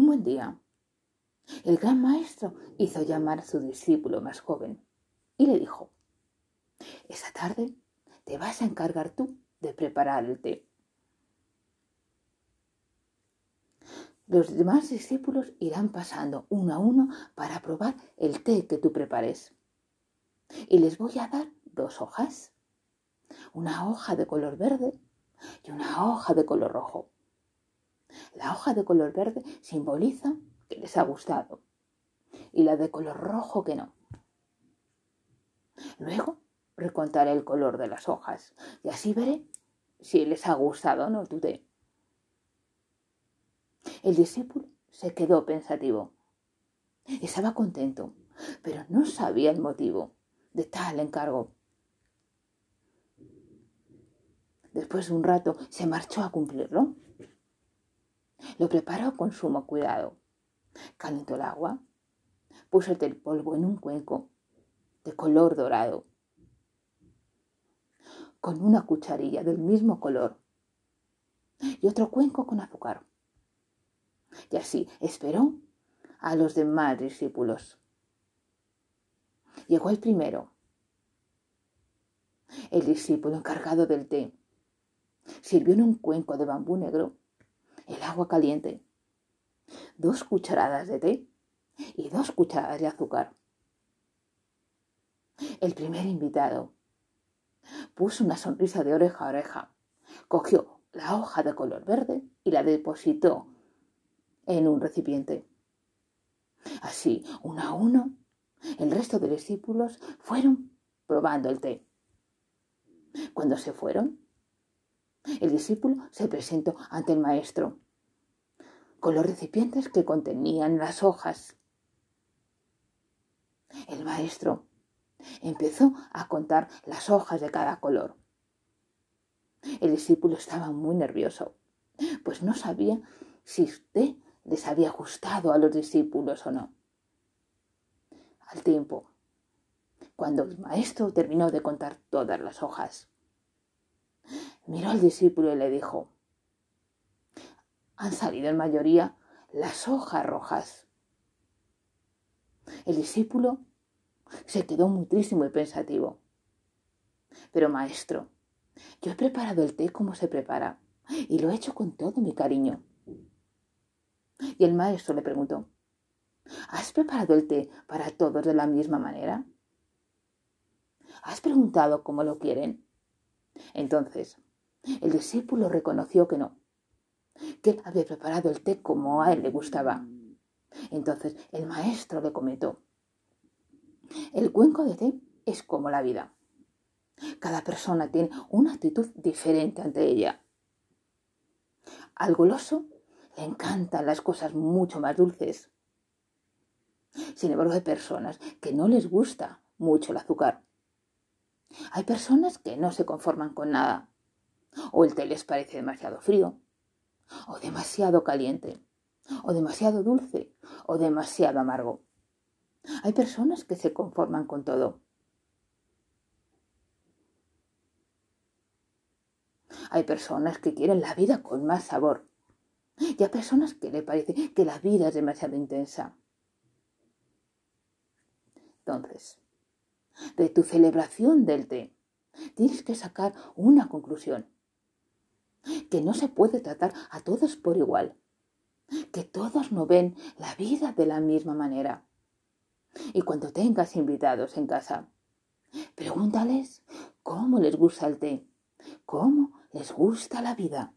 Un buen día, el gran maestro hizo llamar a su discípulo más joven y le dijo, esa tarde te vas a encargar tú de preparar el té. Los demás discípulos irán pasando uno a uno para probar el té que tú prepares. Y les voy a dar dos hojas, una hoja de color verde y una hoja de color rojo. La hoja de color verde simboliza que les ha gustado y la de color rojo que no. Luego recontaré el color de las hojas y así veré si les ha gustado o no tu té. El discípulo se quedó pensativo. Estaba contento, pero no sabía el motivo de tal encargo. Después de un rato se marchó a cumplirlo. Lo preparó con sumo cuidado. Calentó el agua, puso el polvo en un cuenco de color dorado, con una cucharilla del mismo color y otro cuenco con azúcar. Y así esperó a los demás discípulos. Llegó el primero, el discípulo encargado del té. Sirvió en un cuenco de bambú negro el agua caliente, dos cucharadas de té y dos cucharadas de azúcar. El primer invitado puso una sonrisa de oreja a oreja, cogió la hoja de color verde y la depositó en un recipiente. Así, uno a uno, el resto de discípulos fueron probando el té. Cuando se fueron, el discípulo se presentó ante el maestro con los recipientes que contenían las hojas. El maestro empezó a contar las hojas de cada color. El discípulo estaba muy nervioso, pues no sabía si usted les había gustado a los discípulos o no. Al tiempo, cuando el maestro terminó de contar todas las hojas, miró al discípulo y le dijo, han salido en mayoría las hojas rojas. El discípulo se quedó muy triste y pensativo. Pero maestro, yo he preparado el té como se prepara y lo he hecho con todo mi cariño. Y el maestro le preguntó, ¿has preparado el té para todos de la misma manera? ¿Has preguntado cómo lo quieren? Entonces, el discípulo reconoció que no, que él había preparado el té como a él le gustaba. Entonces el maestro le comentó, el cuenco de té es como la vida. Cada persona tiene una actitud diferente ante ella. Al goloso le encantan las cosas mucho más dulces. Sin embargo, hay personas que no les gusta mucho el azúcar. Hay personas que no se conforman con nada. O el té les parece demasiado frío, o demasiado caliente, o demasiado dulce, o demasiado amargo. Hay personas que se conforman con todo. Hay personas que quieren la vida con más sabor. Y hay personas que le parece que la vida es demasiado intensa. Entonces, de tu celebración del té, tienes que sacar una conclusión. Que no se puede tratar a todos por igual. Que todos no ven la vida de la misma manera. Y cuando tengas invitados en casa, pregúntales cómo les gusta el té, cómo les gusta la vida.